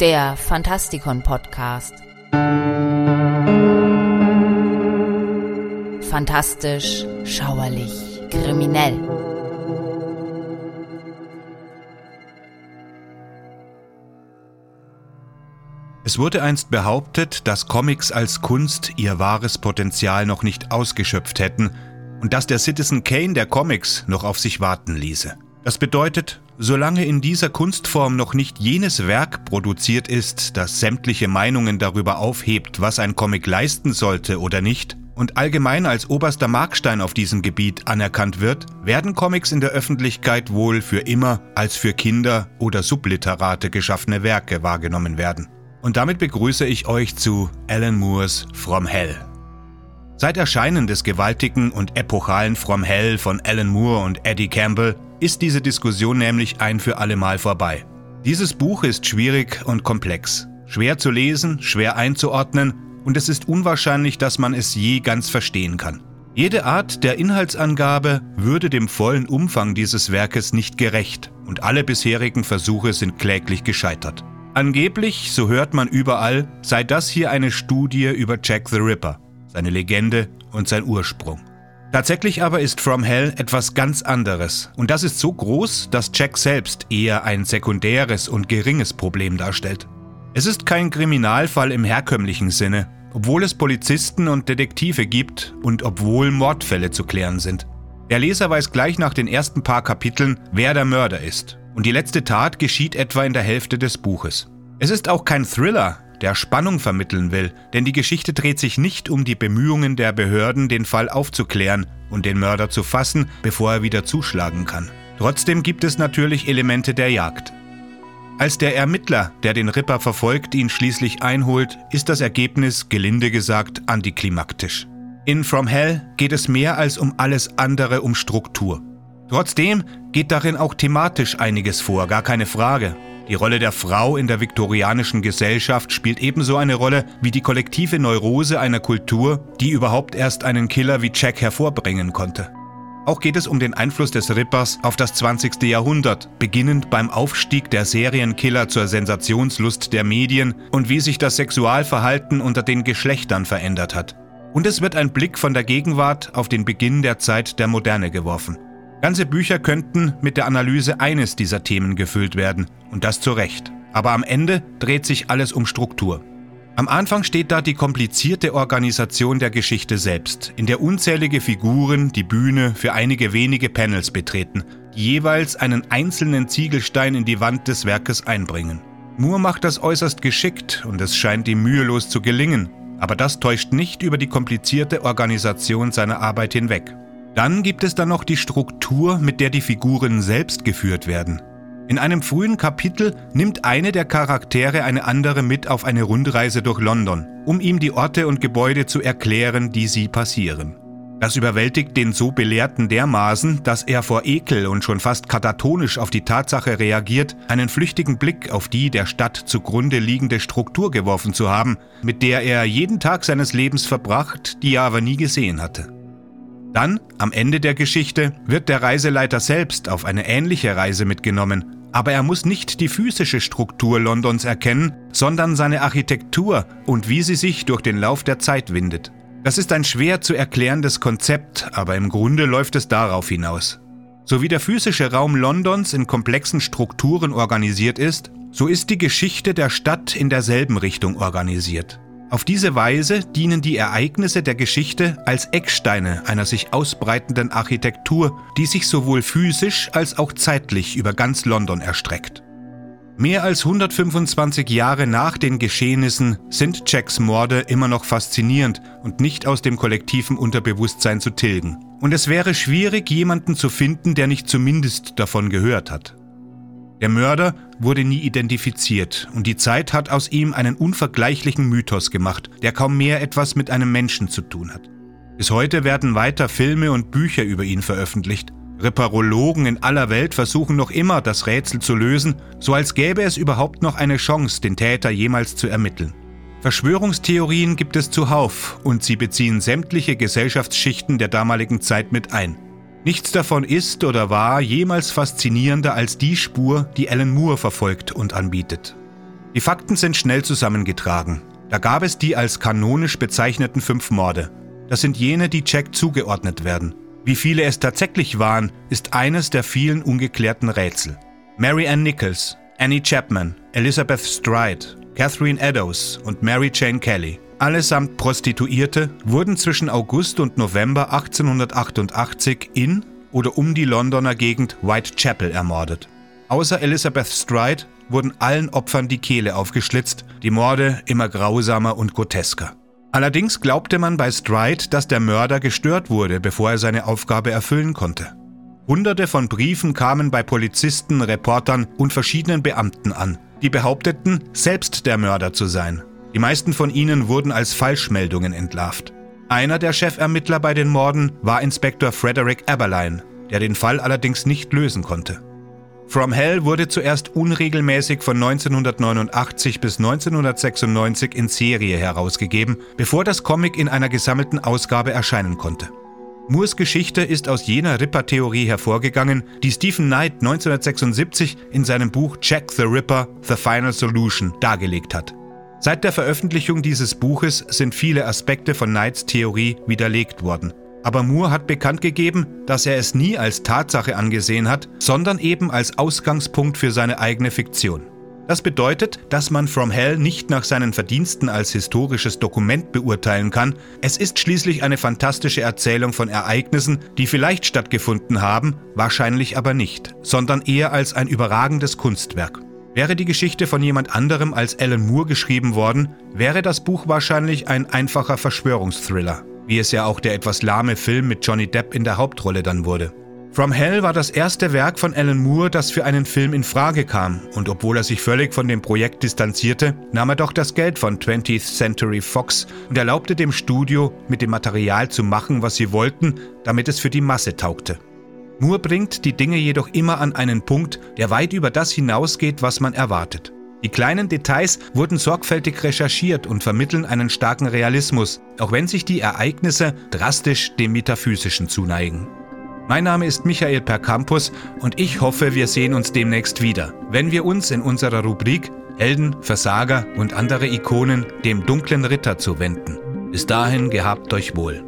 der Fantastikon Podcast. Fantastisch, schauerlich, kriminell. Es wurde einst behauptet, dass Comics als Kunst ihr wahres Potenzial noch nicht ausgeschöpft hätten und dass der Citizen Kane der Comics noch auf sich warten ließe. Das bedeutet, solange in dieser Kunstform noch nicht jenes Werk produziert ist, das sämtliche Meinungen darüber aufhebt, was ein Comic leisten sollte oder nicht, und allgemein als oberster Markstein auf diesem Gebiet anerkannt wird, werden Comics in der Öffentlichkeit wohl für immer als für Kinder oder Subliterate geschaffene Werke wahrgenommen werden. Und damit begrüße ich euch zu Alan Moores From Hell. Seit Erscheinen des gewaltigen und epochalen From Hell von Alan Moore und Eddie Campbell ist diese Diskussion nämlich ein für allemal vorbei. Dieses Buch ist schwierig und komplex, schwer zu lesen, schwer einzuordnen und es ist unwahrscheinlich, dass man es je ganz verstehen kann. Jede Art der Inhaltsangabe würde dem vollen Umfang dieses Werkes nicht gerecht und alle bisherigen Versuche sind kläglich gescheitert. Angeblich, so hört man überall, sei das hier eine Studie über Jack the Ripper, seine Legende und sein Ursprung. Tatsächlich aber ist From Hell etwas ganz anderes und das ist so groß, dass Jack selbst eher ein sekundäres und geringes Problem darstellt. Es ist kein Kriminalfall im herkömmlichen Sinne, obwohl es Polizisten und Detektive gibt und obwohl Mordfälle zu klären sind. Der Leser weiß gleich nach den ersten paar Kapiteln, wer der Mörder ist und die letzte Tat geschieht etwa in der Hälfte des Buches. Es ist auch kein Thriller, der Spannung vermitteln will, denn die Geschichte dreht sich nicht um die Bemühungen der Behörden, den Fall aufzuklären und den Mörder zu fassen, bevor er wieder zuschlagen kann. Trotzdem gibt es natürlich Elemente der Jagd. Als der Ermittler, der den Ripper verfolgt, ihn schließlich einholt, ist das Ergebnis, gelinde gesagt, antiklimaktisch. In From Hell geht es mehr als um alles andere um Struktur. Trotzdem geht darin auch thematisch einiges vor, gar keine Frage. Die Rolle der Frau in der viktorianischen Gesellschaft spielt ebenso eine Rolle wie die kollektive Neurose einer Kultur, die überhaupt erst einen Killer wie Jack hervorbringen konnte. Auch geht es um den Einfluss des Rippers auf das 20. Jahrhundert, beginnend beim Aufstieg der Serienkiller zur Sensationslust der Medien und wie sich das Sexualverhalten unter den Geschlechtern verändert hat. Und es wird ein Blick von der Gegenwart auf den Beginn der Zeit der Moderne geworfen. Ganze Bücher könnten mit der Analyse eines dieser Themen gefüllt werden, und das zu Recht. Aber am Ende dreht sich alles um Struktur. Am Anfang steht da die komplizierte Organisation der Geschichte selbst, in der unzählige Figuren die Bühne für einige wenige Panels betreten, die jeweils einen einzelnen Ziegelstein in die Wand des Werkes einbringen. Moore macht das äußerst geschickt und es scheint ihm mühelos zu gelingen, aber das täuscht nicht über die komplizierte Organisation seiner Arbeit hinweg. Dann gibt es dann noch die Struktur, mit der die Figuren selbst geführt werden. In einem frühen Kapitel nimmt eine der Charaktere eine andere mit auf eine Rundreise durch London, um ihm die Orte und Gebäude zu erklären, die sie passieren. Das überwältigt den so Belehrten dermaßen, dass er vor Ekel und schon fast katatonisch auf die Tatsache reagiert, einen flüchtigen Blick auf die der Stadt zugrunde liegende Struktur geworfen zu haben, mit der er jeden Tag seines Lebens verbracht, die er aber nie gesehen hatte. Dann, am Ende der Geschichte, wird der Reiseleiter selbst auf eine ähnliche Reise mitgenommen, aber er muss nicht die physische Struktur Londons erkennen, sondern seine Architektur und wie sie sich durch den Lauf der Zeit windet. Das ist ein schwer zu erklärendes Konzept, aber im Grunde läuft es darauf hinaus. So wie der physische Raum Londons in komplexen Strukturen organisiert ist, so ist die Geschichte der Stadt in derselben Richtung organisiert. Auf diese Weise dienen die Ereignisse der Geschichte als Ecksteine einer sich ausbreitenden Architektur, die sich sowohl physisch als auch zeitlich über ganz London erstreckt. Mehr als 125 Jahre nach den Geschehnissen sind Jacks Morde immer noch faszinierend und nicht aus dem kollektiven Unterbewusstsein zu tilgen. Und es wäre schwierig, jemanden zu finden, der nicht zumindest davon gehört hat. Der Mörder wurde nie identifiziert und die Zeit hat aus ihm einen unvergleichlichen Mythos gemacht, der kaum mehr etwas mit einem Menschen zu tun hat. Bis heute werden weiter Filme und Bücher über ihn veröffentlicht. Reparologen in aller Welt versuchen noch immer, das Rätsel zu lösen, so als gäbe es überhaupt noch eine Chance, den Täter jemals zu ermitteln. Verschwörungstheorien gibt es zuhauf und sie beziehen sämtliche Gesellschaftsschichten der damaligen Zeit mit ein. Nichts davon ist oder war jemals faszinierender als die Spur, die Alan Moore verfolgt und anbietet. Die Fakten sind schnell zusammengetragen. Da gab es die als kanonisch bezeichneten fünf Morde. Das sind jene, die Jack zugeordnet werden. Wie viele es tatsächlich waren, ist eines der vielen ungeklärten Rätsel. Mary Ann Nichols, Annie Chapman, Elizabeth Stride, Catherine Eddowes und Mary Jane Kelly, allesamt Prostituierte, wurden zwischen August und November 1888 in oder um die Londoner Gegend Whitechapel ermordet. Außer Elizabeth Stride wurden allen Opfern die Kehle aufgeschlitzt, die Morde immer grausamer und grotesker. Allerdings glaubte man bei Stride, dass der Mörder gestört wurde, bevor er seine Aufgabe erfüllen konnte. Hunderte von Briefen kamen bei Polizisten, Reportern und verschiedenen Beamten an, die behaupteten, selbst der Mörder zu sein. Die meisten von ihnen wurden als Falschmeldungen entlarvt. Einer der Chefermittler bei den Morden war Inspektor Frederick Eberlein, der den Fall allerdings nicht lösen konnte. From Hell wurde zuerst unregelmäßig von 1989 bis 1996 in Serie herausgegeben, bevor das Comic in einer gesammelten Ausgabe erscheinen konnte. Moores Geschichte ist aus jener Ripper-Theorie hervorgegangen, die Stephen Knight 1976 in seinem Buch Jack the Ripper – The Final Solution dargelegt hat. Seit der Veröffentlichung dieses Buches sind viele Aspekte von Knights Theorie widerlegt worden aber Moore hat bekannt gegeben, dass er es nie als Tatsache angesehen hat, sondern eben als Ausgangspunkt für seine eigene Fiktion. Das bedeutet, dass man From Hell nicht nach seinen Verdiensten als historisches Dokument beurteilen kann. Es ist schließlich eine fantastische Erzählung von Ereignissen, die vielleicht stattgefunden haben, wahrscheinlich aber nicht, sondern eher als ein überragendes Kunstwerk. Wäre die Geschichte von jemand anderem als Alan Moore geschrieben worden, wäre das Buch wahrscheinlich ein einfacher Verschwörungsthriller wie es ja auch der etwas lahme Film mit Johnny Depp in der Hauptrolle dann wurde. From Hell war das erste Werk von Alan Moore, das für einen Film in Frage kam, und obwohl er sich völlig von dem Projekt distanzierte, nahm er doch das Geld von 20th Century Fox und erlaubte dem Studio, mit dem Material zu machen, was sie wollten, damit es für die Masse taugte. Moore bringt die Dinge jedoch immer an einen Punkt, der weit über das hinausgeht, was man erwartet. Die kleinen Details wurden sorgfältig recherchiert und vermitteln einen starken Realismus, auch wenn sich die Ereignisse drastisch dem Metaphysischen zuneigen. Mein Name ist Michael Percampus und ich hoffe, wir sehen uns demnächst wieder, wenn wir uns in unserer Rubrik Helden, Versager und andere Ikonen dem dunklen Ritter zuwenden. Bis dahin gehabt euch wohl.